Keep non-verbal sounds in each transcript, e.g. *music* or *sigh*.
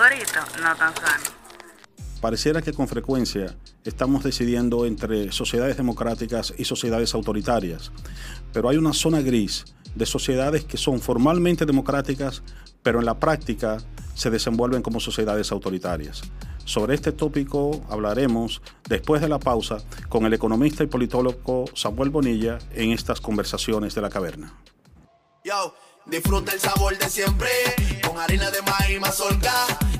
azucarito, no tan sano. Pareciera que con frecuencia estamos decidiendo entre sociedades democráticas y sociedades autoritarias, pero hay una zona gris de sociedades que son formalmente democráticas, pero en la práctica se desenvuelven como sociedades autoritarias. Sobre este tópico hablaremos después de la pausa con el economista y politólogo Samuel Bonilla en estas conversaciones de la caverna. Yo, disfruta el sabor de siempre con harina de maíz mazorca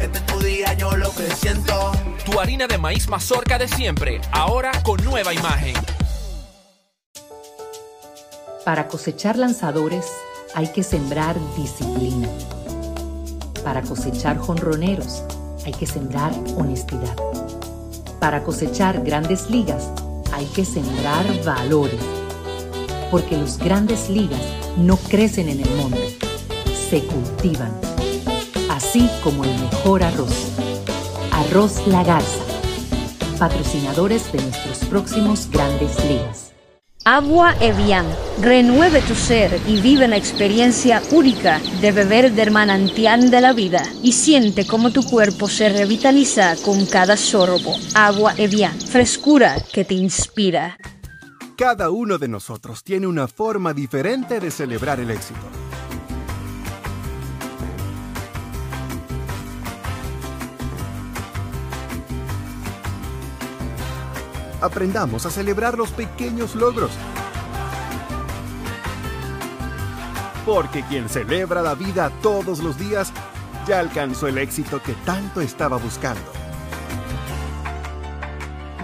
Este es tu día, yo lo que siento. Tu harina de maíz mazorca de siempre, ahora con nueva imagen. Para cosechar lanzadores hay que sembrar disciplina. Para cosechar jonroneros hay que sembrar honestidad. Para cosechar grandes ligas hay que sembrar valores. Porque los grandes ligas no crecen en el monte, se cultivan. Así como el mejor arroz. Arroz La Garza. Patrocinadores de nuestros próximos grandes ligas. Agua Evian. Renueve tu ser y vive la experiencia única de beber del manantial de la vida y siente cómo tu cuerpo se revitaliza con cada sorbo. Agua Evian. Frescura que te inspira. Cada uno de nosotros tiene una forma diferente de celebrar el éxito. Aprendamos a celebrar los pequeños logros. Porque quien celebra la vida todos los días ya alcanzó el éxito que tanto estaba buscando.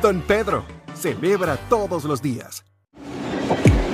Don Pedro celebra todos los días.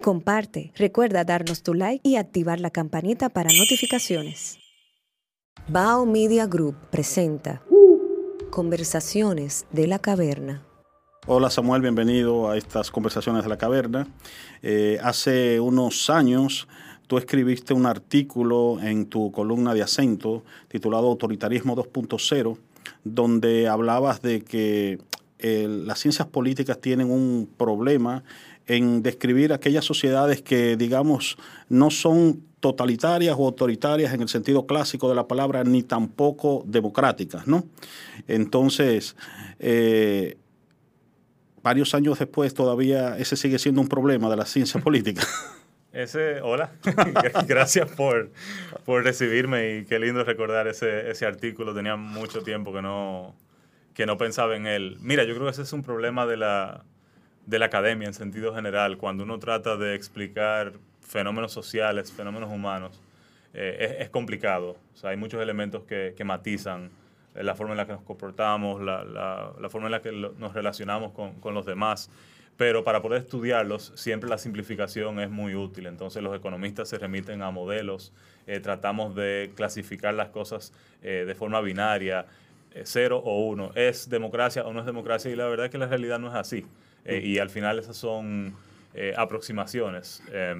Comparte, recuerda darnos tu like y activar la campanita para notificaciones. Bao Media Group presenta Conversaciones de la Caverna. Hola Samuel, bienvenido a estas conversaciones de la caverna. Eh, hace unos años tú escribiste un artículo en tu columna de acento titulado Autoritarismo 2.0, donde hablabas de que eh, las ciencias políticas tienen un problema en describir aquellas sociedades que, digamos, no son totalitarias o autoritarias en el sentido clásico de la palabra, ni tampoco democráticas, ¿no? Entonces, eh, varios años después todavía ese sigue siendo un problema de la ciencia política. *laughs* Ese, hola, *laughs* gracias por, por recibirme y qué lindo recordar ese, ese artículo. Tenía mucho tiempo que no, que no pensaba en él. Mira, yo creo que ese es un problema de la, de la academia en sentido general, cuando uno trata de explicar fenómenos sociales, fenómenos humanos, eh, es, es, complicado. O sea, hay muchos elementos que, que matizan la forma en la que nos comportamos, la, la, forma en la que nos relacionamos con, con, los demás. Pero para poder estudiarlos, siempre la simplificación es muy útil. Entonces los economistas se remiten a modelos, eh, tratamos de clasificar las cosas eh, de forma binaria, cero o uno. ¿Es democracia o no es democracia? Y la verdad es que la realidad no es así. Eh, y al final esas son eh, aproximaciones. Eh,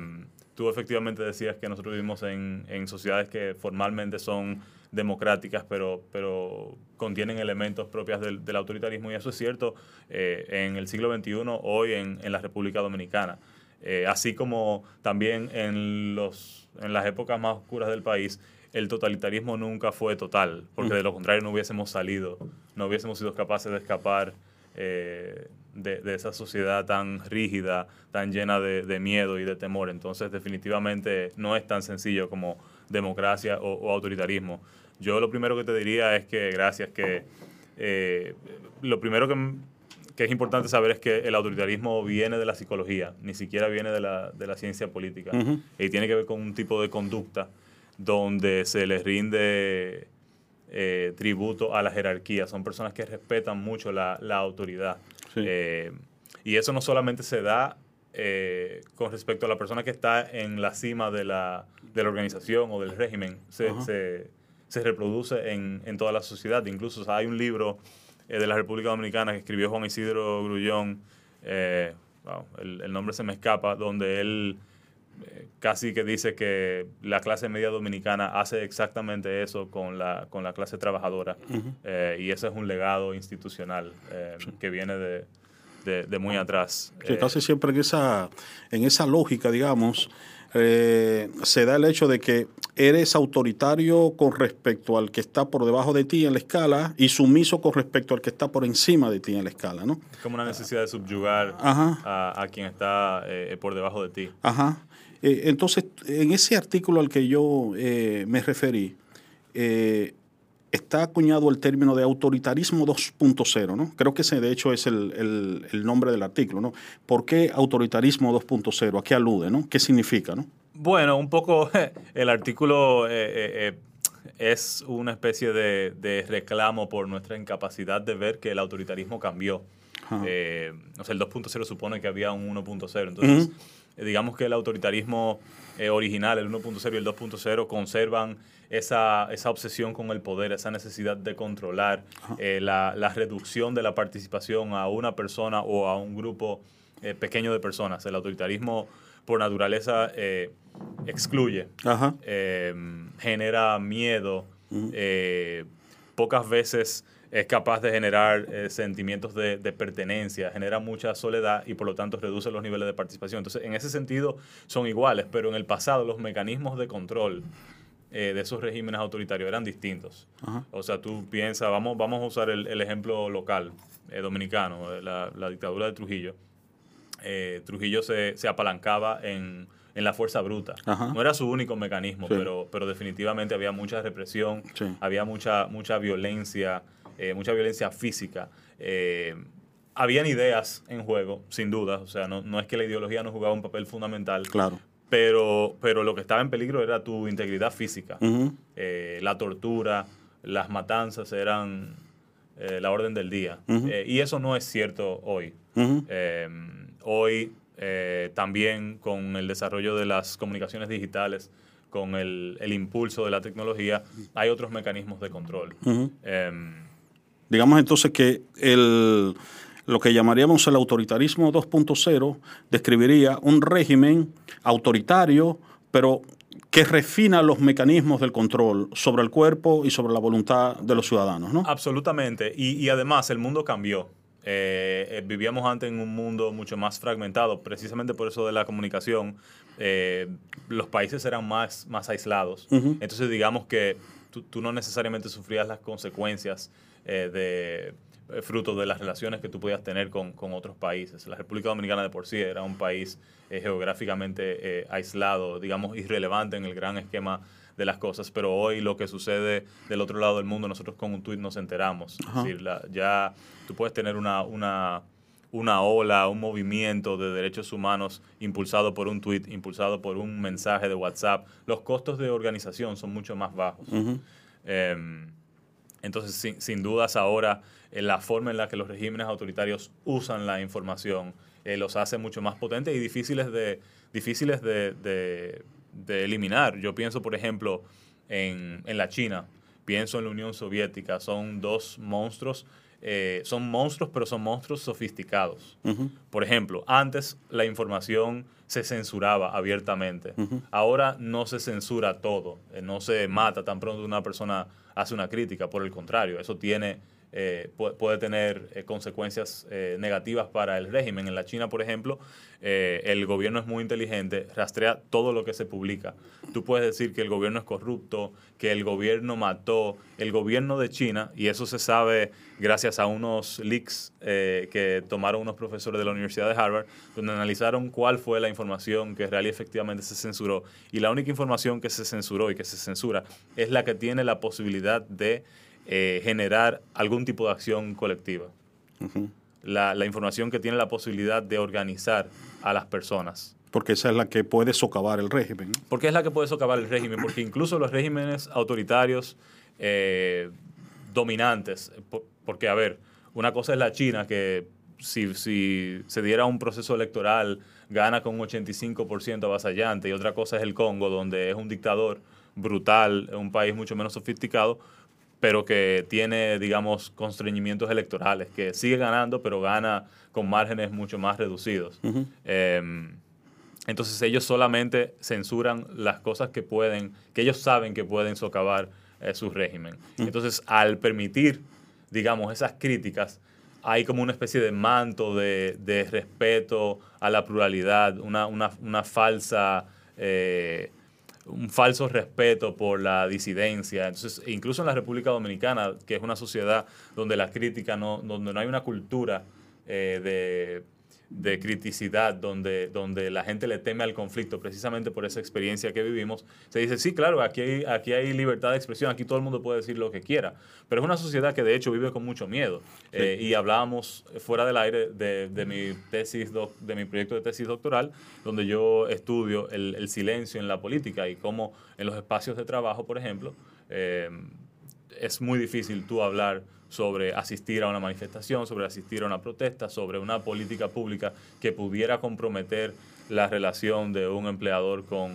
tú efectivamente decías que nosotros vivimos en, en, sociedades que formalmente son democráticas, pero, pero contienen elementos propios del, del autoritarismo, y eso es cierto en el siglo XXI, hoy en, en la República Dominicana. así como también en, los, en las épocas más oscuras del país, el totalitarismo nunca fue total, porque de lo contrario no hubiésemos salido, no hubiésemos sido capaces de escapar eh, de, de, esa sociedad tan rígida, tan llena de, de, miedo y de temor. Entonces, definitivamente no es tan sencillo como democracia o, o, autoritarismo. Yo lo primero que te diría es que gracias que eh, lo primero que, que, es importante saber es que el autoritarismo viene de la psicología, ni siquiera viene de la, de la ciencia política. Y tiene que ver con un tipo de conducta donde se les rinde eh, tributo a la jerarquía. Son personas que respetan mucho la, la autoridad. Eh, y eso no solamente se da eh, con respecto a la persona que está en la cima de la, de la organización o del régimen, se, se, se reproduce en, en, toda la sociedad. Incluso hay un libro de la República Dominicana que escribió Juan Isidro Grullón, el, el, nombre se me escapa, donde él casi que dice que la clase media dominicana hace exactamente eso con la, con la clase trabajadora. Eh, y ese es un legado institucional eh, que viene de, de, muy atrás. Sí, casi siempre en esa, en esa lógica, digamos, eh, se da el hecho de que eres autoritario con respecto al que está por debajo de ti en la escala y sumiso con respecto al que está por encima de ti en la escala, ¿no? Es como una necesidad de subyugar a, a, quien está por debajo de ti. Ajá. Eh, entonces, en ese artículo al que yo eh, me referí, eh, está acuñado el término de autoritarismo 2.0, ¿no? Creo que ese de hecho es el, nombre del artículo, ¿no? ¿Por qué autoritarismo 2.0? ¿A qué alude, no? ¿Qué significa, no? Bueno, un poco *laughs* el artículo es una especie de, reclamo por nuestra incapacidad de ver que el autoritarismo cambió. o sea, el 2.0 supone que había un 1.0, entonces... Eh, digamos que el autoritarismo eh, original, el 1.0 y el 2.0, conservan esa, esa, obsesión con el poder, esa necesidad de controlar, eh, la, la, reducción de la participación a una persona o a un grupo pequeño de personas. El autoritarismo, por naturaleza, excluye, genera miedo, pocas veces es capaz de generar eh, sentimientos de, pertenencia, genera mucha soledad y por lo tanto reduce los niveles de participación. Entonces, en ese sentido son iguales, pero en el pasado los mecanismos de control eh, de esos regímenes autoritarios eran distintos. O sea, tú piensas, vamos, vamos a usar el, ejemplo local eh, dominicano, la, dictadura de Trujillo. Trujillo se, apalancaba en, la fuerza bruta. No era su único mecanismo, pero, pero definitivamente había mucha represión, había mucha, mucha violencia eh, mucha violencia física. Eh, habían ideas en juego, sin duda, o sea, no, no, es que la ideología no jugaba un papel fundamental. Claro. Pero, pero lo que estaba en peligro era tu integridad física. Eh, la tortura, las matanzas eran la orden del día. y eso no es cierto hoy. hoy también con el desarrollo de las comunicaciones digitales, con el, el, impulso de la tecnología, hay otros mecanismos de control. Digamos entonces que el, lo que llamaríamos el autoritarismo 2.0 describiría un régimen autoritario, pero que refina los mecanismos del control sobre el cuerpo y sobre la voluntad de los ciudadanos, ¿no? Absolutamente. Y, además el mundo cambió. Eh, eh, vivíamos antes en un mundo mucho más fragmentado, precisamente por eso de la comunicación. Eh, los países eran más, más aislados. Entonces digamos que tú, tú, no necesariamente sufrías las consecuencias eh, de eh, fruto de las relaciones que tú podías tener con, otros países. La República Dominicana de por sí era un país eh, geográficamente aislado, digamos, irrelevante en el gran esquema de las cosas, pero hoy lo que sucede del otro lado del mundo, nosotros con un tuit nos enteramos. Es decir, ya tú puedes tener una, una, una ola, un movimiento de derechos humanos impulsado por un tuit, impulsado por un mensaje de WhatsApp. Los costos de organización son mucho más bajos. Entonces, sin, sin dudas, ahora eh, la forma en la que los regímenes autoritarios usan la información eh, los hace mucho más potentes y difíciles de, difíciles de, de, eliminar. Yo pienso, por ejemplo, en, en, la China, pienso en la Unión Soviética, son dos monstruos. Eh, son monstruos, pero son monstruos sofisticados. Por ejemplo, antes la información se censuraba abiertamente. Ahora no se censura todo, no se mata tan pronto una persona hace una crítica, por el contrario, eso tiene, eh, puede, tener eh, consecuencias eh, negativas para el régimen. En la China, por ejemplo, el gobierno es muy inteligente, rastrea todo lo que se publica. Tú puedes decir que el gobierno es corrupto, que el gobierno mató, el gobierno de China, y eso se sabe gracias a unos leaks que tomaron unos profesores de la Universidad de Harvard, donde analizaron cuál fue la información que realmente efectivamente se censuró. Y la única información que se censuró y que se censura es la que tiene la posibilidad de eh, generar algún tipo de acción colectiva. la, la información que tiene la posibilidad de organizar a las personas. Porque esa es la que puede socavar el régimen. ¿no? Porque es la que puede socavar el régimen, porque incluso los regímenes autoritarios eh, dominantes, po- porque a ver, una cosa es la China que si, si se diera un proceso electoral gana con un 85% avasallante y otra cosa es el Congo donde es un dictador brutal, un país mucho menos sofisticado, pero que tiene, digamos, constreñimientos electorales, que sigue ganando, pero gana con márgenes mucho más reducidos. Em, entonces ellos solamente censuran las cosas que pueden, que ellos saben que pueden socavar eh, su régimen. Entonces, al permitir, digamos, esas críticas, hay como una especie de manto de, de respeto a la pluralidad, una, una- una falsa, eh, un falso respeto por la disidencia. Entonces, incluso en la República Dominicana, que es una sociedad donde la crítica no, donde no hay una cultura eh, de, de criticidad, donde, donde la gente le teme al conflicto precisamente por esa experiencia que vivimos, se dice, sí, claro, aquí hay, aquí hay libertad de expresión, aquí todo el mundo puede decir lo que quiera, pero es una sociedad que de hecho vive con mucho miedo. Eh, y hablábamos fuera del aire de, de mi tesis, doc- de mi proyecto de tesis doctoral, donde yo estudio el, el silencio en la política y cómo en los espacios de trabajo, por ejemplo, eh, es muy difícil tú hablar sobre asistir a una manifestación, sobre asistir a una protesta, sobre una política pública que pudiera comprometer la relación de un empleador con,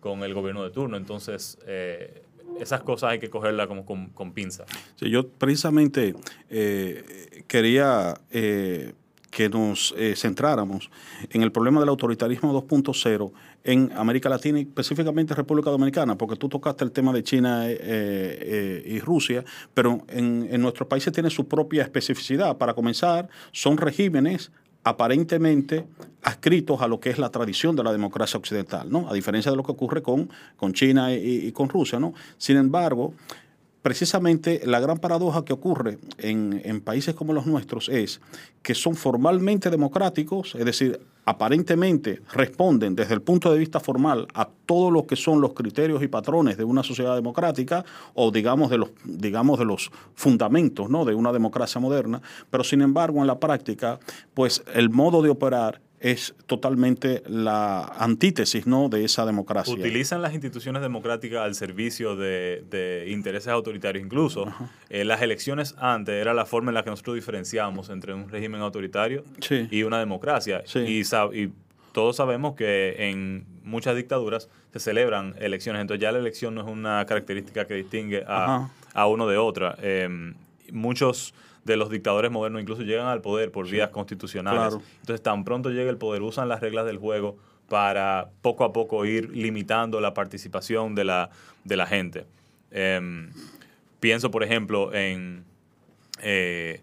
con el gobierno de turno. Entonces, eh, esas cosas hay que cogerlas como con, pinza. Sí, yo precisamente eh, quería eh, que nos eh, centráramos en el problema del autoritarismo 2.0 en América Latina y específicamente República Dominicana, porque tú tocaste el tema de China eh, eh, y Rusia, pero en, en nuestros países tiene su propia especificidad. Para comenzar, son regímenes aparentemente adscritos a lo que es la tradición de la democracia occidental, ¿no? A diferencia de lo que ocurre con, con China y, y con Rusia, ¿no? Sin embargo, precisamente la gran paradoja que ocurre en, en países como los nuestros es que son formalmente democráticos, es decir, aparentemente responden desde el punto de vista formal a todo lo que son los criterios y patrones de una sociedad democrática o digamos de los digamos de los fundamentos ¿no? de una democracia moderna, pero sin embargo en la práctica pues el modo de operar es totalmente la antítesis ¿no? de esa democracia. Utilizan las instituciones democráticas al servicio de, de intereses autoritarios. Incluso eh, las elecciones antes era la forma en la que nosotros diferenciábamos entre un régimen autoritario Sí. y una democracia. Y, sab- y todos sabemos que en muchas dictaduras se celebran elecciones. Entonces ya la elección no es una característica que distingue a, uno de otra. Eh, muchos de los dictadores modernos incluso llegan al poder por vías constitucionales. Claro. Entonces, tan pronto llega el poder, usan las reglas del juego para poco a poco ir limitando la participación de la, de la gente. Em, pienso, por ejemplo, en eh,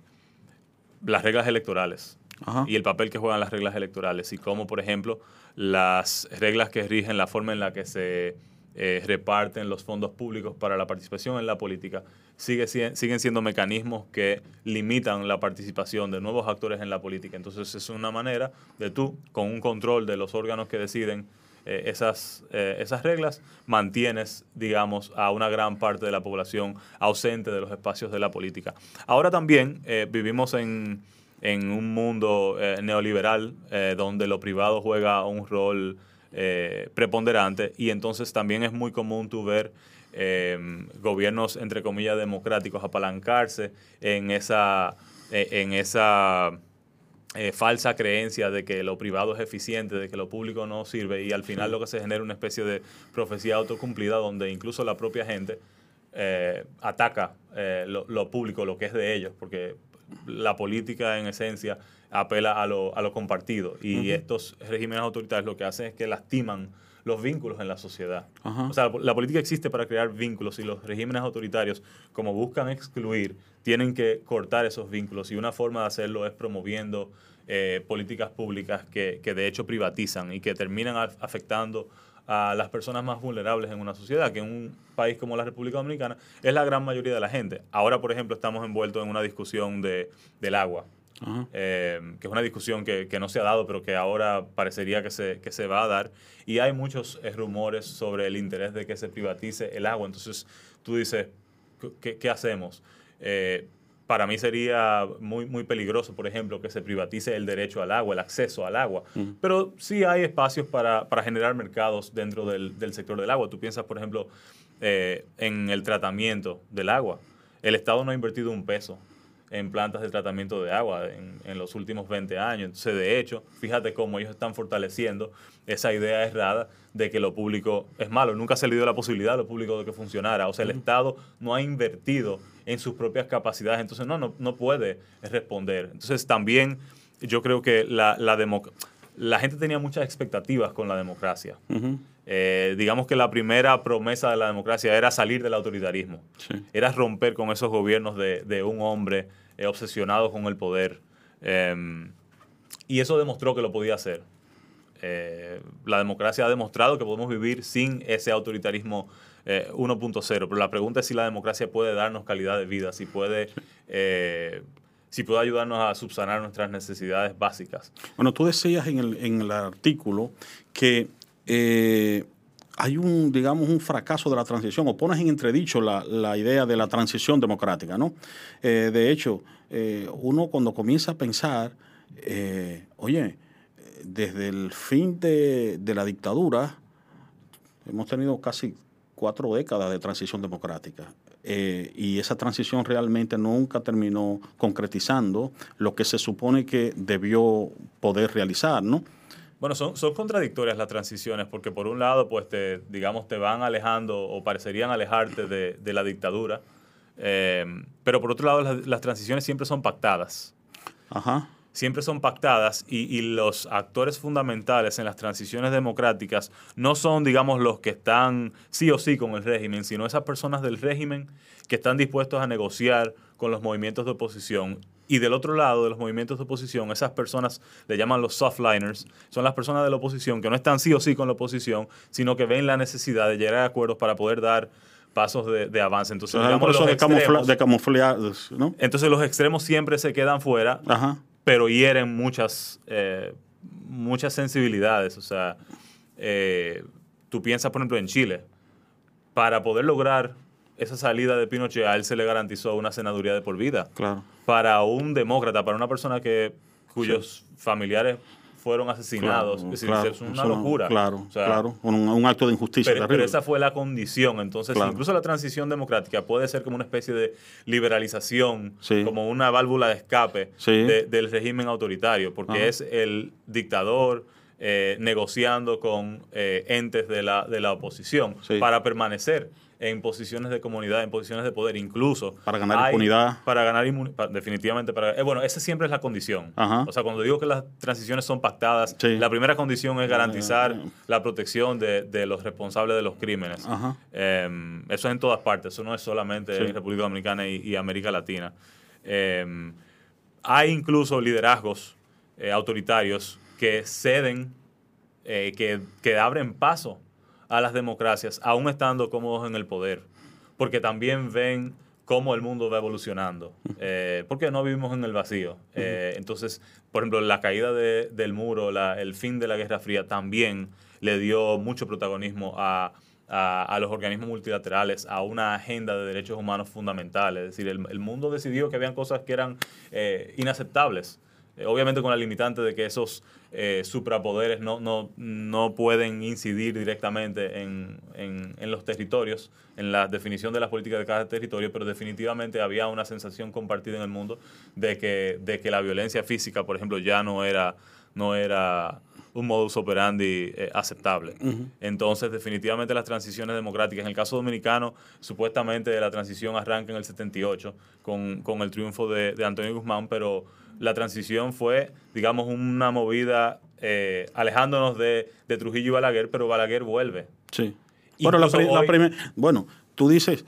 las reglas electorales Ajá. y el papel que juegan las reglas electorales y cómo, por ejemplo, las reglas que rigen la forma en la que se eh, reparten los fondos públicos para la participación en la política sigue, siguen siendo mecanismos que limitan la participación de nuevos actores en la política. Entonces es una manera de tú, con un control de los órganos que deciden eh, esas, eh, esas reglas, mantienes, digamos, a una gran parte de la población ausente de los espacios de la política. Ahora también vivimos en, en un mundo neoliberal donde lo privado juega un rol eh, preponderante y entonces también es muy común tú ver eh, gobiernos, entre comillas, democráticos apalancarse en esa, eh, en esa eh, falsa creencia de que lo privado es eficiente, de que lo público no sirve y al final lo que se genera es una especie de profecía autocumplida donde incluso la propia gente eh, ataca eh, lo, lo público, lo que es de ellos, porque la política en esencia apela a lo, a lo compartido y estos regímenes autoritarios lo que hacen es que lastiman los vínculos en la sociedad. O sea, la política existe para crear vínculos y los regímenes autoritarios, como buscan excluir, tienen que cortar esos vínculos y una forma de hacerlo es promoviendo eh, políticas públicas que, que de hecho privatizan y que terminan af- afectando a las personas más vulnerables en una sociedad, que en un país como la República Dominicana es la gran mayoría de la gente. Ahora, por ejemplo, estamos envueltos en una discusión de, del agua. Eh, que es una discusión que, que no se ha dado, pero que ahora parecería que se, que se va a dar. Y hay muchos eh, rumores sobre el interés de que se privatice el agua. Entonces, tú dices, ¿qué, qué hacemos? Eh, para mí sería muy, muy peligroso, por ejemplo, que se privatice el derecho al agua, el acceso al agua. Pero sí hay espacios para, para generar mercados dentro del, del, sector del agua. Tú piensas, por ejemplo, eh, en el tratamiento del agua. El Estado no ha invertido un peso en plantas de tratamiento de agua en, en, los últimos 20 años. Entonces, de hecho, fíjate cómo ellos están fortaleciendo esa idea errada de que lo público es malo. Nunca se le dio la posibilidad a lo público de que funcionara. O sea, el Estado no ha invertido en sus propias capacidades, entonces no, no, no puede responder. Entonces, también yo creo que la, la, la gente tenía muchas expectativas con la democracia. Uh -huh. eh, digamos que la primera promesa de la democracia era salir del autoritarismo, sí. era romper con esos gobiernos de, de un hombre eh, obsesionado con el poder. Eh, y eso demostró que lo podía hacer. Eh, la democracia ha demostrado que podemos vivir sin ese autoritarismo 1.0, pero la pregunta es si la democracia puede darnos calidad de vida, si puede... si puede ayudarnos a subsanar nuestras necesidades básicas. Bueno, tú decías en el, en el artículo que eh, hay un, digamos, un fracaso de la transición, o pones en entredicho la, la idea de la transición democrática, ¿no? Eh, de hecho, eh, uno cuando comienza a pensar, oye, desde el fin de, de la dictadura, hemos tenido casi cuatro décadas de transición democrática. Eh, y esa transición realmente nunca terminó concretizando lo que se supone que debió poder realizar, ¿no? Bueno, son, son contradictorias las transiciones porque por un lado, pues te, digamos, te van alejando o parecerían alejarte de, de la dictadura, eh, pero por otro lado las, las, transiciones siempre son pactadas. Ajá. Siempre son pactadas y, y, los actores fundamentales en las transiciones democráticas no son, digamos, los que están sí o sí con el régimen, sino esas personas del régimen que están dispuestos a negociar con los movimientos de oposición y del otro lado de los movimientos de oposición, esas personas le llaman los softliners, son las personas de la oposición que no están sí o sí con la oposición, sino que ven la necesidad de llegar a acuerdos para poder dar pasos de, de avance. Entonces, digamos, camufla, de camuflar, ¿no? Entonces los extremos siempre se quedan fuera, Ajá. Pero hieren muchas, eh, muchas sensibilidades. O sea, eh, tú piensas, por ejemplo, en Chile, para poder lograr esa salida de Pinochet, a él se le garantizó una senaduría de por vida. Claro. Para un demócrata, para una persona que cuyos sí. familiares fueron asesinados. Claro, es decir, claro, es una locura. Claro, o sea, claro. Un, un, acto de injusticia. Pero, pero, esa fue la condición. Entonces, claro. incluso la transición democrática puede ser como una especie de liberalización, sí. como una válvula de escape sí. de, del régimen autoritario, porque Ajá. es el dictador eh, negociando con eh, entes de la, de la oposición para permanecer en posiciones de comunidad, en posiciones de poder, incluso. Para ganar hay, impunidad. Para ganar inmunidad, definitivamente. Para, eh, bueno, esa siempre es la condición. Ajá. O sea, cuando digo que las transiciones son pactadas, sí. la primera condición es garantizar la protección de, de, los responsables de los crímenes. Eh, eso es en todas partes, eso no es solamente sí. en República Dominicana y, y América Latina. Eh, hay incluso liderazgos eh, autoritarios que ceden, eh, que, que abren paso a las democracias, aún estando cómodos en el poder, porque también ven cómo el mundo va evolucionando, eh, porque no vivimos en el vacío. Eh, entonces, por ejemplo, la caída de, del muro, la, el fin de la Guerra Fría también le dio mucho protagonismo a, a, a, los organismos multilaterales, a una agenda de derechos humanos fundamentales. Es decir, el, el mundo decidió que habían cosas que eran eh, inaceptables. Eh, obviamente con la limitante de que esos eh, suprapoderes no, no, no, pueden incidir directamente en, en, en, los territorios, en la definición de las políticas de cada territorio, pero definitivamente había una sensación compartida en el mundo de que, de que la violencia física, por ejemplo, ya no era, no era un modus operandi eh, aceptable. Uh -huh. Entonces, definitivamente las transiciones democráticas, en el caso dominicano, supuestamente la transición arranca en el 78 con, con el triunfo de, de Antonio Guzmán, pero la transición fue, digamos, una movida eh, alejándonos de, de, Trujillo y Balaguer, pero Balaguer vuelve. Sí. Bueno, la, la primer, bueno, tú dices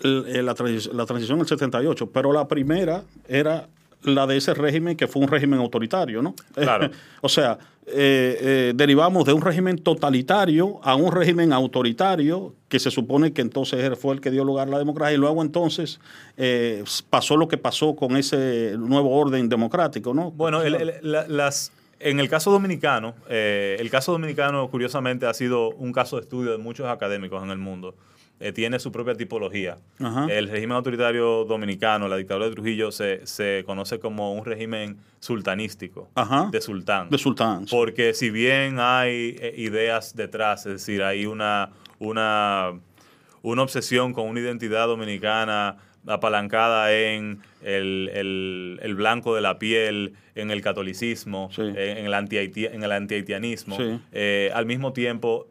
la, la, la transición del 78, pero la primera era la de ese régimen que fue un régimen autoritario, ¿no? *laughs* Claro. o sea, eh, eh, derivamos de un régimen totalitario a un régimen autoritario que se supone que entonces fue el que dio lugar a la democracia y luego entonces eh, pasó lo que pasó con ese nuevo orden democrático, ¿no? Bueno, el, el, la, las, en el caso dominicano, el caso dominicano curiosamente ha sido un caso de estudio de muchos académicos en el mundo. Eh, tiene su propia tipología. Ajá. El régimen autoritario dominicano, la dictadura de Trujillo, se, se conoce como un régimen sultanístico, Ajá. de sultán. De sultán. Porque si bien hay eh, ideas detrás, es decir, hay una, una, una obsesión con una identidad dominicana apalancada en el, el- el blanco de la piel, en el catolicismo, Sí. en, en el anti-haiti- en el antihaitianismo, Sí. eh, al mismo tiempo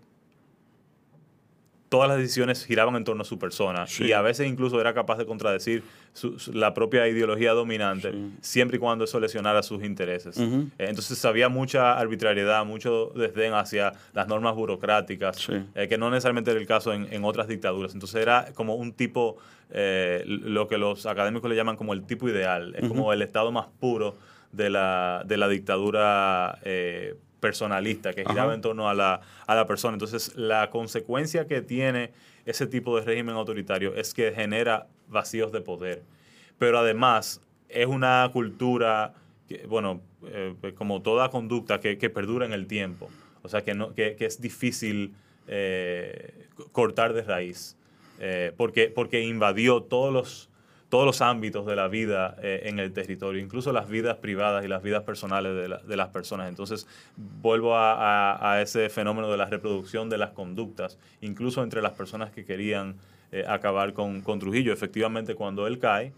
todas las decisiones giraban en torno a su persona Sí. y a veces incluso era capaz de contradecir su- su- la propia ideología dominante siempre y cuando eso lesionara sus intereses. Eh, Entonces había mucha arbitrariedad, mucho desdén hacia las normas burocráticas, Sí. eh, que no necesariamente era el caso en, en otras dictaduras. Entonces era como un tipo, eh, lo que los académicos le llaman como el tipo ideal, es como el estado más puro de la, de la dictadura eh, personalista, que giraba Ajá. en torno a la, a la persona. Entonces la consecuencia que tiene ese tipo de régimen autoritario es que genera vacíos de poder. Pero además es una cultura, que, bueno, eh, como toda conducta que, que perdura en el tiempo. O sea, que, no, que, que es difícil eh, cortar de raíz. eh, porque, porque invadió todos los, todos los ámbitos de la vida eh, en el territorio, incluso las vidas privadas y las vidas personales de, la- de las personas. Entonces, vuelvo a, a- a ese fenómeno de la reproducción de las conductas, incluso entre las personas que querían eh, acabar con, con Trujillo. Efectivamente, cuando él cae,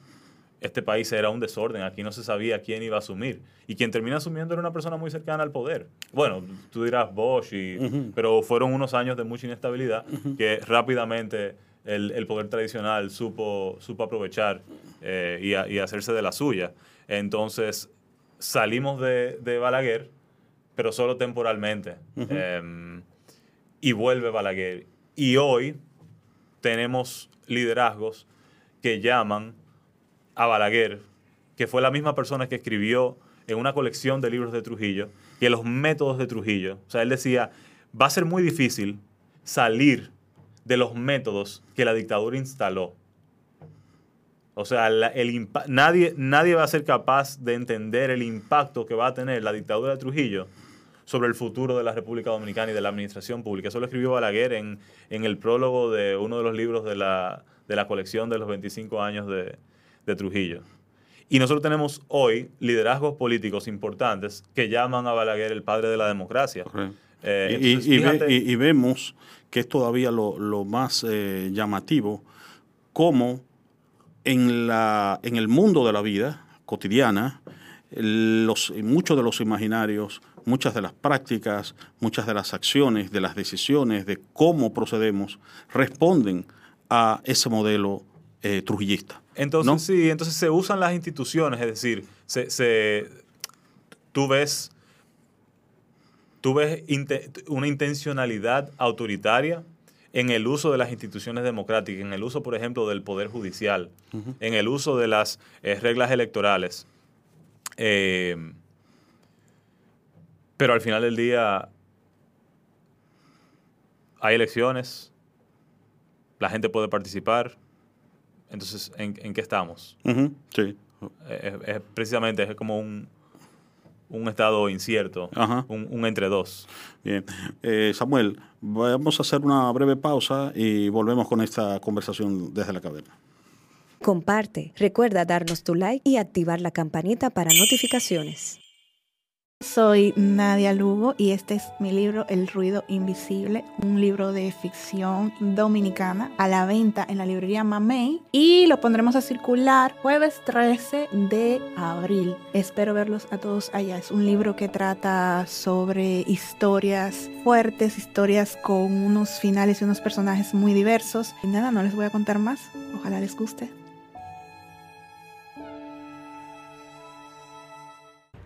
este país era un desorden, aquí no se sabía quién iba a asumir. Y quien termina asumiendo era una persona muy cercana al poder. Bueno, tú dirás Bosch, y, pero fueron unos años de mucha inestabilidad que rápidamente el, el poder tradicional supo, supo aprovechar eh, y, a- y hacerse de la suya. Entonces, salimos de, de Balaguer, pero solo temporalmente. Em, y vuelve Balaguer. Y hoy tenemos liderazgos que llaman a Balaguer, que fue la misma persona que escribió en una colección de libros de Trujillo, que los métodos de Trujillo, o sea, él decía, va a ser muy difícil salir de los métodos que la dictadura instaló. O sea, la- el nadie, nadie va a ser capaz de entender el impacto que va a tener la dictadura de Trujillo sobre el futuro de la República Dominicana y de la administración pública. Eso lo escribió Balaguer en, en el prólogo de uno de los libros de la, de la colección de los 25 años de, de Trujillo. Y nosotros tenemos hoy liderazgos políticos importantes que llaman a Balaguer el padre de la democracia. Eh, y, entonces, y- y ve- fíjate- y- y vemos que es todavía lo, más eh, llamativo, cómo en, la, en el mundo de la vida cotidiana, los, muchos de los imaginarios, muchas de las prácticas, muchas de las acciones, de las decisiones, de cómo procedemos, responden a ese modelo eh, trujillista. Entonces, sí, entonces se usan las instituciones, es decir, se, se- tú ves, tú ves una intencionalidad autoritaria en el uso de las instituciones democráticas, en el uso, por ejemplo, del Poder Judicial, en el uso de las eh, reglas electorales. Eh, pero al final del día hay elecciones, la gente puede participar. Entonces, ¿en, en qué estamos? Sí. Eh, Es, es precisamente es como un, un estado incierto, Ajá. un, un entre dos. Bien. Eh, Samuel, vamos a hacer una breve pausa y volvemos con esta conversación desde la caverna. Comparte, recuerda darnos tu like y activar la campanita para notificaciones. Soy Nadia Lugo y este es mi libro El ruido invisible, un libro de ficción dominicana a la venta en la librería Mamey y lo pondremos a circular jueves 13 de abril. Espero verlos a todos allá. Es un libro que trata sobre historias fuertes, historias con unos finales y unos personajes muy diversos. Y nada, no les voy a contar más. Ojalá les guste.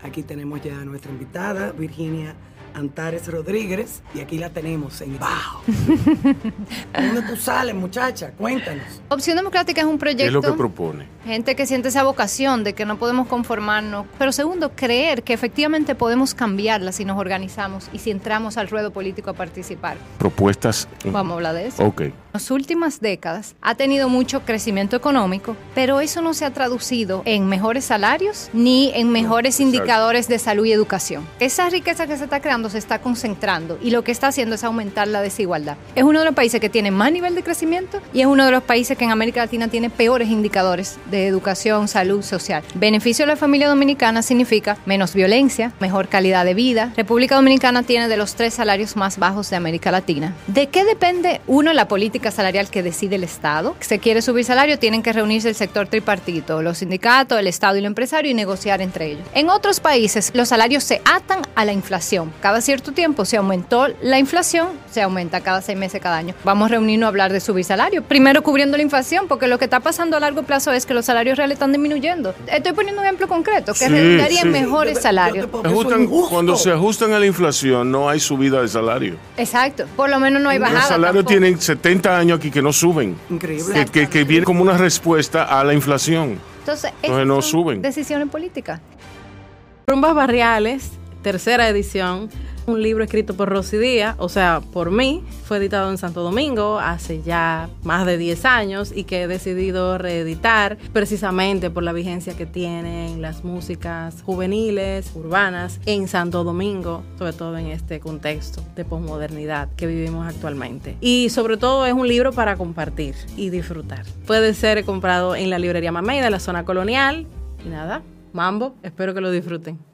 Aquí tenemos ya a nuestra invitada, Virginia Antares Rodríguez, y aquí la tenemos en Bajo. *laughs* ¿Dónde tú sales, muchacha? Cuéntanos. Opción Democrática es un proyecto. ¿Qué es lo que propone? Gente que siente esa vocación de que no podemos conformarnos. Pero segundo, creer que efectivamente podemos cambiarla si nos organizamos y si entramos al ruedo político a participar. Propuestas. Vamos a hablar de eso. Ok. las últimas décadas ha tenido mucho crecimiento económico, pero eso no se ha traducido en mejores salarios ni en mejores indicadores de salud y educación. Esa riqueza que se está creando se está concentrando y lo que está haciendo es aumentar la desigualdad. Es uno de los países que tiene más nivel de crecimiento y es uno de los países que en América Latina tiene peores indicadores de educación, salud, social. Beneficio de la familia dominicana significa menos violencia, mejor calidad de vida. República Dominicana tiene de los tres salarios más bajos de América Latina. ¿De qué depende uno la política salarial que decide el Estado. Se quiere subir salario, tienen que reunirse el sector tripartito, los sindicatos, el Estado y el empresario y negociar entre ellos. En otros países los salarios se atan a la inflación. Cada cierto tiempo se aumentó la inflación, se aumenta cada seis meses, cada año. Vamos a reunirnos a hablar de subir salario. Primero cubriendo la inflación, porque lo que está pasando a largo plazo es que los salarios reales están disminuyendo. Estoy poniendo un ejemplo concreto, que sí, mejores salarios. cuando se ajustan a la inflación, no hay subida de salario. Exacto, por lo menos no hay bajada. Los salarios tienen 70 años aquí que no suben. Increíble. Que, que, viene como una respuesta a la inflación. Entonces, Entonces no suben. Decisiones políticas. Rumbas Barriales, tercera edición un libro escrito por Rosy Díaz, o sea, por mí, fue editado en Santo Domingo hace ya más de 10 años y que he decidido reeditar precisamente por la vigencia que tienen las músicas juveniles, urbanas, en Santo Domingo, sobre todo en este contexto de posmodernidad que vivimos actualmente. Y sobre todo es un libro para compartir y disfrutar. Puede ser comprado en la librería Mamey de la zona colonial. Y nada, mambo, espero que lo disfruten.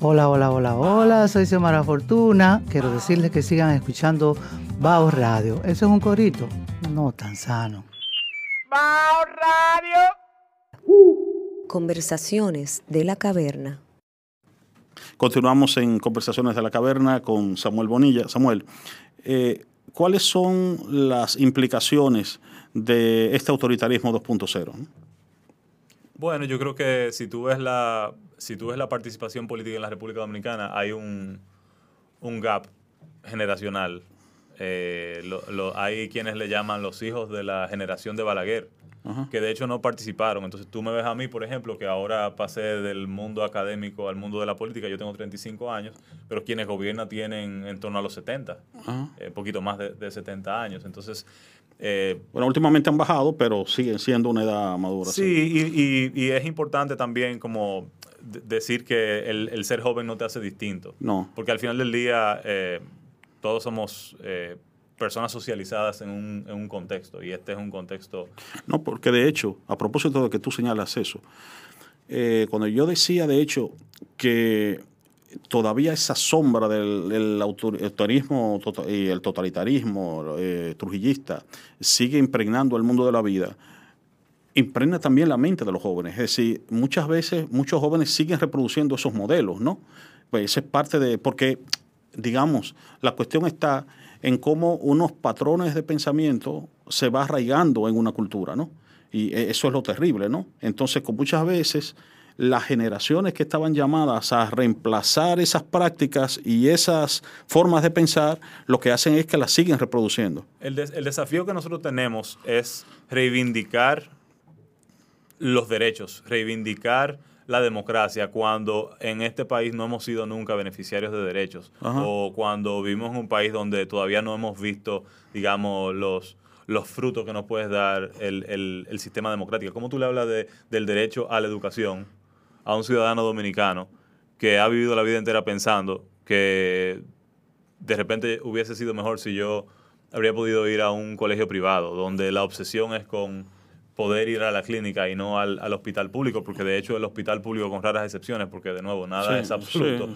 Hola, hola, hola, hola, soy Xiomara Fortuna. Quiero decirles que sigan escuchando Bao Radio. ¿Eso es un corito? No tan sano. Bao Radio. Conversaciones de la caverna. Continuamos en Conversaciones de la Caverna con Samuel Bonilla. Samuel, eh, ¿cuáles son las implicaciones de este autoritarismo 2.0? Bueno, yo creo que si tú ves la si tú ves la participación política en la República Dominicana, hay un, gap generacional. Eh, hay quienes le llaman los hijos de la generación de Balaguer, que de hecho no participaron. Entonces tú me ves a mí, por ejemplo, que ahora pasé del mundo académico al mundo de la política, yo tengo 35 años, pero quienes gobiernan tienen en torno a los 70, un eh, poquito más de, de 70 años. Entonces eh, bueno, últimamente han bajado, pero siguen siendo una edad madura. Sí, Y, es importante también como decir que el, ser joven no te hace distinto. No. Porque al final del día eh, todos somos eh, personas socializadas en un, en un contexto y este es un contexto... No, porque de hecho, a propósito de que tú señalas eso, cuando yo decía de hecho que todavía esa sombra del, autoritarismo y el totalitarismo eh, trujillista sigue impregnando el mundo de la vida, impregna también la mente de los jóvenes. Es decir, muchas veces muchos jóvenes siguen reproduciendo esos modelos, ¿no? Pues esa es parte de, porque, digamos, la cuestión está en cómo unos patrones de pensamiento se va arraigando en una cultura, ¿no? Y eh, eso es lo terrible, ¿no? Entonces, con muchas veces las generaciones que estaban llamadas a reemplazar esas prácticas y esas formas de pensar, lo que hacen es que las siguen reproduciendo. El, el desafío que nosotros tenemos es reivindicar los derechos, reivindicar la democracia cuando en este país no hemos sido nunca beneficiarios de derechos o cuando vivimos en un país donde todavía no hemos visto, digamos, los, los frutos que nos puede dar el, el, sistema democrático. ¿Cómo tú le hablas de, del derecho a la educación a un ciudadano dominicano que ha vivido la vida entera pensando que de repente hubiese sido mejor si yo habría podido ir a un colegio privado, donde la obsesión es con poder ir a la clínica y no al, hospital público, porque de hecho el hospital público, con raras excepciones, porque de nuevo nada es absoluto,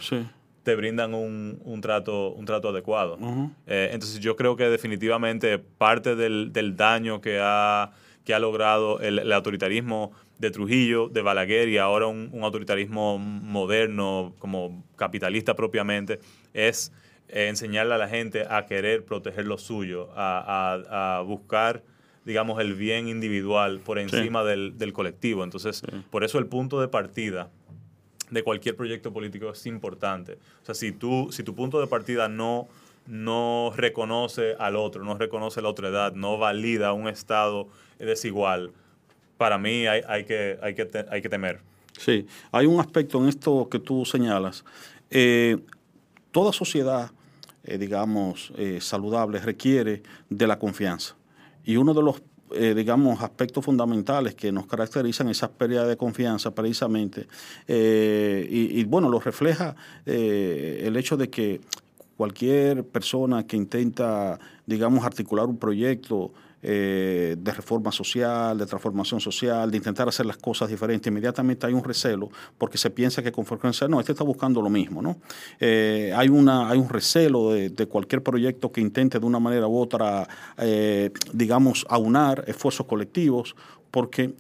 te brindan un, trato, un trato adecuado. Eh, entonces yo creo que definitivamente parte del, daño que ha, que ha logrado el autoritarismo de Trujillo, de Balaguer y ahora un, autoritarismo moderno, como capitalista propiamente, es eh, enseñarle a la gente a querer proteger lo suyo, a, buscar, digamos, el bien individual por encima del, colectivo. Entonces, por eso el punto de partida de cualquier proyecto político es importante. O sea, si, tú, si tu punto de partida no, no reconoce al otro, no reconoce la otra edad, no valida un Estado desigual, para mí hay, hay, que, hay, que, hay que temer. Sí, hay un aspecto en esto que tú señalas. Eh, toda sociedad, eh, digamos, eh, saludable requiere de la confianza. Y uno de los eh, digamos, aspectos fundamentales que nos caracterizan esa pérdida de confianza precisamente. Eh, y, bueno, lo refleja eh, el hecho de que cualquier persona que intenta, digamos, articular un proyecto eh, de reforma social, de transformación social, de intentar hacer las cosas diferentes, inmediatamente hay un recelo porque se piensa que con frecuencia, no, este está buscando lo mismo, ¿no? Eh, hay, una, hay un recelo de, cualquier proyecto que intente de una manera u otra, eh, digamos, aunar esfuerzos colectivos, porque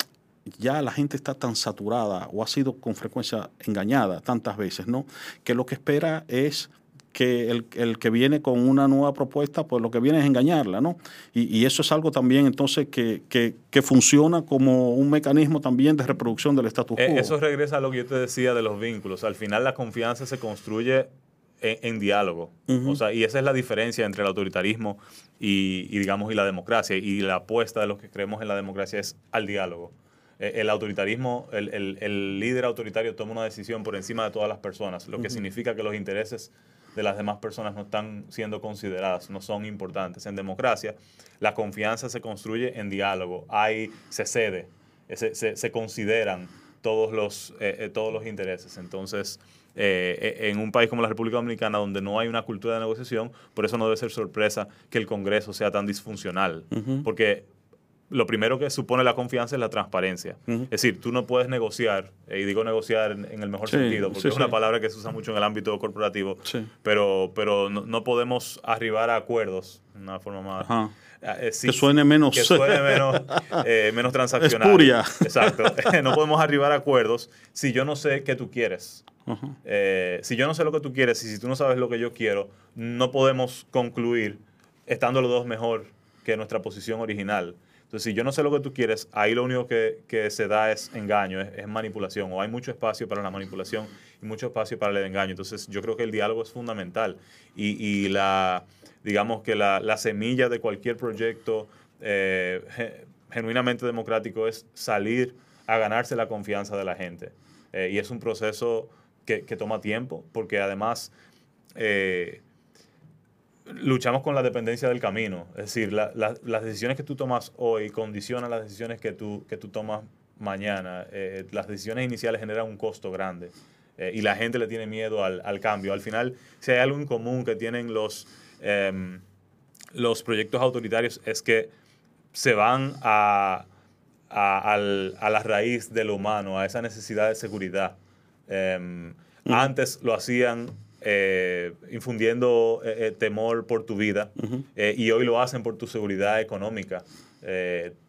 ya la gente está tan saturada o ha sido con frecuencia engañada tantas veces, ¿no? Que lo que espera es que el, que viene con una nueva propuesta, pues lo que viene es engañarla, ¿no? Y, eso es algo también entonces que, que, funciona como un mecanismo también de reproducción del status eh, quo. Eso regresa a lo que yo te decía de los vínculos. Al final la confianza se construye en, diálogo. O sea, y esa es la diferencia entre el autoritarismo y, digamos, y la democracia. Y la apuesta de los que creemos en la democracia es al diálogo. Eh, el autoritarismo, el, el, el líder autoritario toma una decisión por encima de todas las personas, lo que significa que los intereses de las demás personas no están siendo consideradas, no son importantes. En democracia, la confianza se construye en diálogo, hay, se cede, se, se, consideran todos los, eh, eh, todos los intereses. Entonces, eh, en un país como la República Dominicana, donde no hay una cultura de negociación, por eso no debe ser sorpresa que el Congreso sea tan disfuncional, porque lo primero que supone la confianza es la transparencia. Es decir, tú no puedes negociar, y digo negociar en, el mejor sentido, porque es una palabra que se usa mucho en el ámbito corporativo, pero, pero no, podemos arribar a acuerdos, de una forma más... Eh, que suene menos... Que suene *laughs* menos, eh, menos transaccional. Espuria. Exacto. *laughs* no podemos arribar a acuerdos si yo no sé qué tú quieres. Eh, si yo no sé lo que tú quieres y si tú no sabes lo que yo quiero, no podemos concluir estando los dos mejor que nuestra posición original. Entonces, si yo no sé lo que tú quieres, ahí lo único que, se da es engaño, es, manipulación, o hay mucho espacio para la manipulación y mucho espacio para el engaño. Entonces, yo creo que el diálogo es fundamental y, la, digamos que la, semilla de cualquier proyecto eh, genuinamente democrático es salir a ganarse la confianza de la gente. Eh, y es un proceso que, toma tiempo, porque además... Eh, luchamos con la dependencia del camino. Es decir, las decisiones que tú tomas hoy condicionan las decisiones que tú, que tú tomas mañana. Eh, las decisiones iniciales generan un costo grande eh, y la gente le tiene miedo al, cambio. Al final, si hay algo en común que tienen los, em, los proyectos autoritarios es que se van a, a, la raíz de lo humano, a esa necesidad de seguridad. Em, antes lo hacían eh, infundiendo eh, eh, temor por tu vida y hoy lo hacen por tu seguridad económica.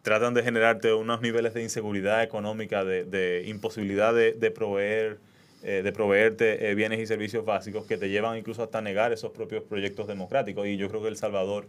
tratan de generarte unos niveles de inseguridad económica, de, imposibilidad de, proveer, de proveerte bienes y servicios básicos que te llevan incluso hasta negar esos propios proyectos democráticos. Y yo creo que El Salvador,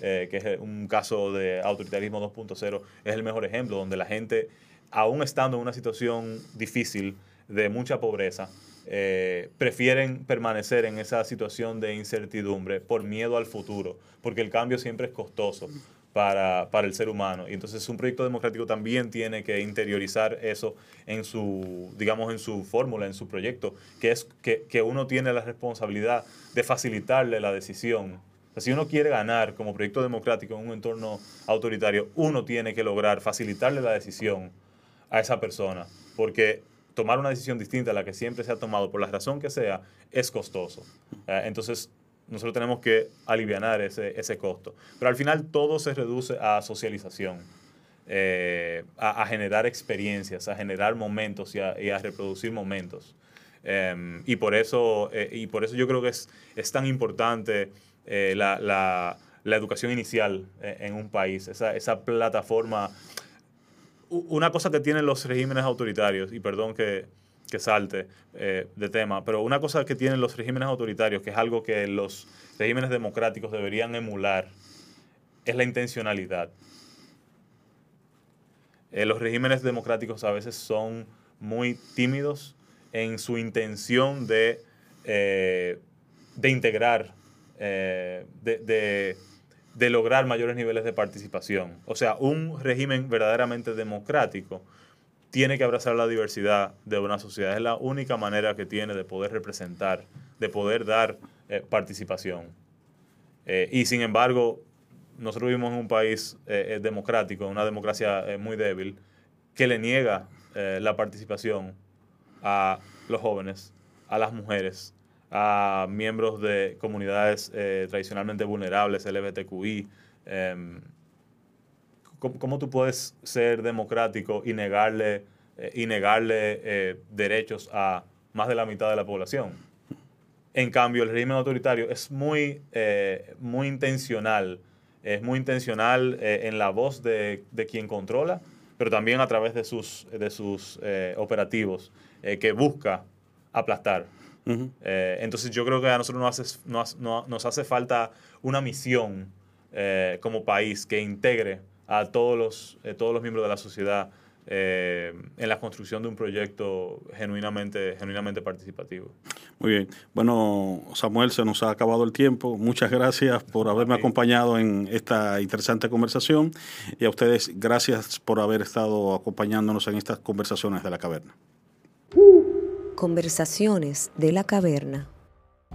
que es un caso de autoritarismo 2.0, es el mejor ejemplo, donde la gente, aún estando en una situación difícil de mucha pobreza, eh, prefieren permanecer en esa situación de incertidumbre por miedo al futuro, porque el cambio siempre es costoso para, el ser humano. Y entonces un proyecto democrático también tiene que interiorizar eso en su, digamos, en su fórmula, en su proyecto, que es que, uno tiene la responsabilidad de facilitarle la decisión. si uno quiere ganar como proyecto democrático en un entorno autoritario, uno tiene que lograr facilitarle la decisión a esa persona, porque tomar una decisión distinta a la que siempre se ha tomado, por la razón que sea, es costoso. Eh, entonces, nosotros tenemos que aliviar ese, ese costo. Pero al final todo se reduce a socialización, eh, a, generar experiencias, a generar momentos y a, reproducir momentos. Em, y, por eso, eh, y por eso yo creo que es, es tan importante la, la, la, educación inicial en un país, esa, esa plataforma una cosa que tienen los regímenes autoritarios, y perdón que, salte eh, de tema, pero una cosa que tienen los regímenes autoritarios, que es algo que los regímenes democráticos deberían emular, es la intencionalidad. Eh, los regímenes democráticos a veces son muy tímidos en su intención de, eh, de integrar, de lograr mayores niveles de participación. O sea, un régimen verdaderamente democrático tiene que abrazar la diversidad de una sociedad. Es la única manera que tiene de poder representar, de poder dar eh, participación. Eh, y sin embargo, nosotros vivimos en un país eh, democrático, una democracia muy débil, que le niega la participación a los jóvenes, a las mujeres, a miembros de comunidades tradicionalmente vulnerables, LGBTQI. Em, ¿cómo, tú puedes ser democrático y negarle, y negarle derechos a más de la mitad de la población? En cambio, el régimen autoritario es muy, eh, muy intencional, es muy intencional eh, en la voz de, quien controla, pero también a través de sus, de sus eh, operativos que busca aplastar. Entonces yo creo que a nosotros nos hace, nos, nos hace falta una misión como país que integre a todos los, todos los miembros de la sociedad eh, en la construcción de un proyecto genuinamente, genuinamente participativo. Muy bien. Bueno, Samuel, se nos ha acabado el tiempo. Muchas gracias por haberme acompañado en esta interesante conversación y a ustedes gracias por haber estado acompañándonos en estas conversaciones de la caverna. Conversaciones de la caverna.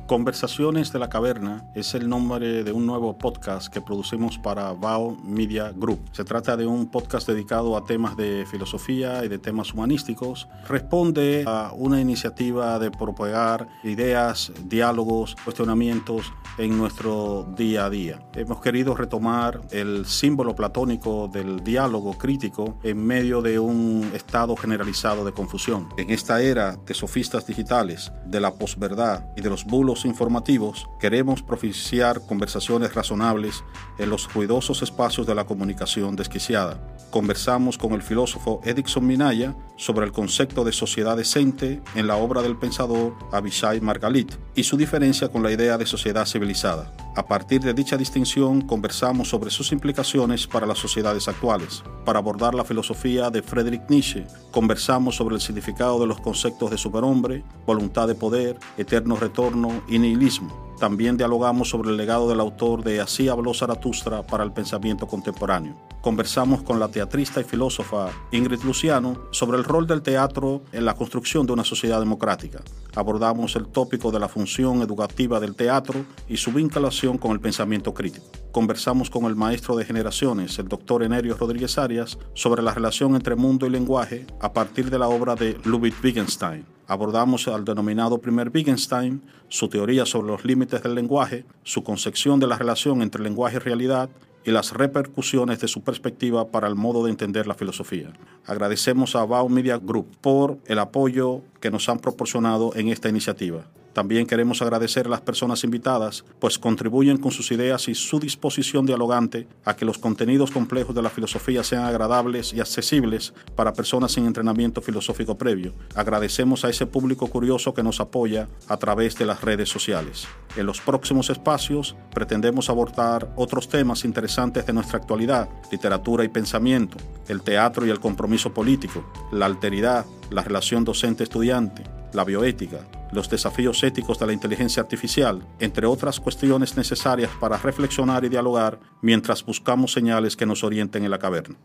Conversaciones de la Caverna es el nombre de un nuevo podcast que producimos para Bao Media Group. Se trata de un podcast dedicado a temas de filosofía y de temas humanísticos. Responde a una iniciativa de propagar ideas, diálogos, cuestionamientos en nuestro día a día. Hemos querido retomar el símbolo platónico del diálogo crítico en medio de un estado generalizado de confusión. En esta era de sofistas digitales, de la posverdad y de los bulos informativos, queremos propiciar conversaciones razonables en los ruidosos espacios de la comunicación desquiciada. Conversamos con el filósofo Edison Minaya sobre el concepto de sociedad decente en la obra del pensador Abishai Margalit y su diferencia con la idea de sociedad civilizada. A partir de dicha distinción, conversamos sobre sus implicaciones para las sociedades actuales. Para abordar la filosofía de Friedrich Nietzsche, conversamos sobre el significado de los conceptos de superhombre, voluntad de poder, eterno retorno y nihilismo. También dialogamos sobre el legado del autor de Así habló Zaratustra para el pensamiento contemporáneo. Conversamos con la teatrista y filósofa Ingrid Luciano sobre el rol del teatro en la construcción de una sociedad democrática. Abordamos el tópico de la función educativa del teatro y su vinculación con el pensamiento crítico. Conversamos con el maestro de generaciones, el doctor Enerio Rodríguez Arias, sobre la relación entre mundo y lenguaje a partir de la obra de Ludwig Wittgenstein abordamos al denominado primer Wittgenstein, su teoría sobre los límites del lenguaje, su concepción de la relación entre lenguaje y realidad y las repercusiones de su perspectiva para el modo de entender la filosofía. Agradecemos a Bao Media Group por el apoyo que nos han proporcionado en esta iniciativa. También queremos agradecer a las personas invitadas, pues contribuyen con sus ideas y su disposición dialogante a que los contenidos complejos de la filosofía sean agradables y accesibles para personas sin entrenamiento filosófico previo. Agradecemos a ese público curioso que nos apoya a través de las redes sociales. En los próximos espacios pretendemos abordar otros temas interesantes de nuestra actualidad, literatura y pensamiento, el teatro y el compromiso político, la alteridad, la relación docente-estudiante, la bioética, los desafíos éticos de la inteligencia artificial, entre otras cuestiones necesarias para reflexionar y dialogar mientras buscamos señales que nos orienten en la caverna.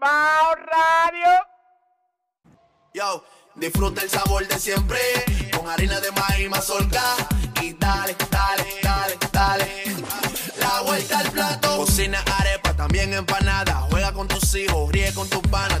Radio. Yo, disfruta el sabor de siempre con harina de maíz mazorca y dale, dale, dale, dale. La vuelta al plato, cocina arepa, también empanada. Juega con tus hijos, ríe con tus panas,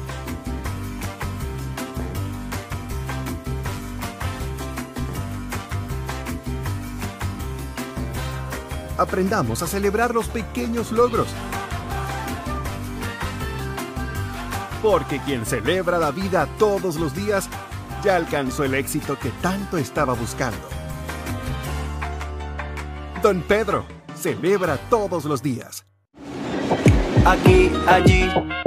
Aprendamos a celebrar los pequeños logros. Porque quien celebra la vida todos los días ya alcanzó el éxito que tanto estaba buscando. Don Pedro celebra todos los días. Aquí, allí,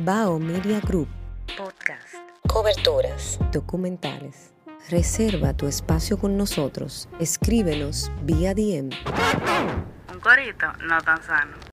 Bao Media Group. Podcast. Coberturas. Documentales. Reserva tu espacio con nosotros. Escríbenos vía DM. Un corito no tan sano.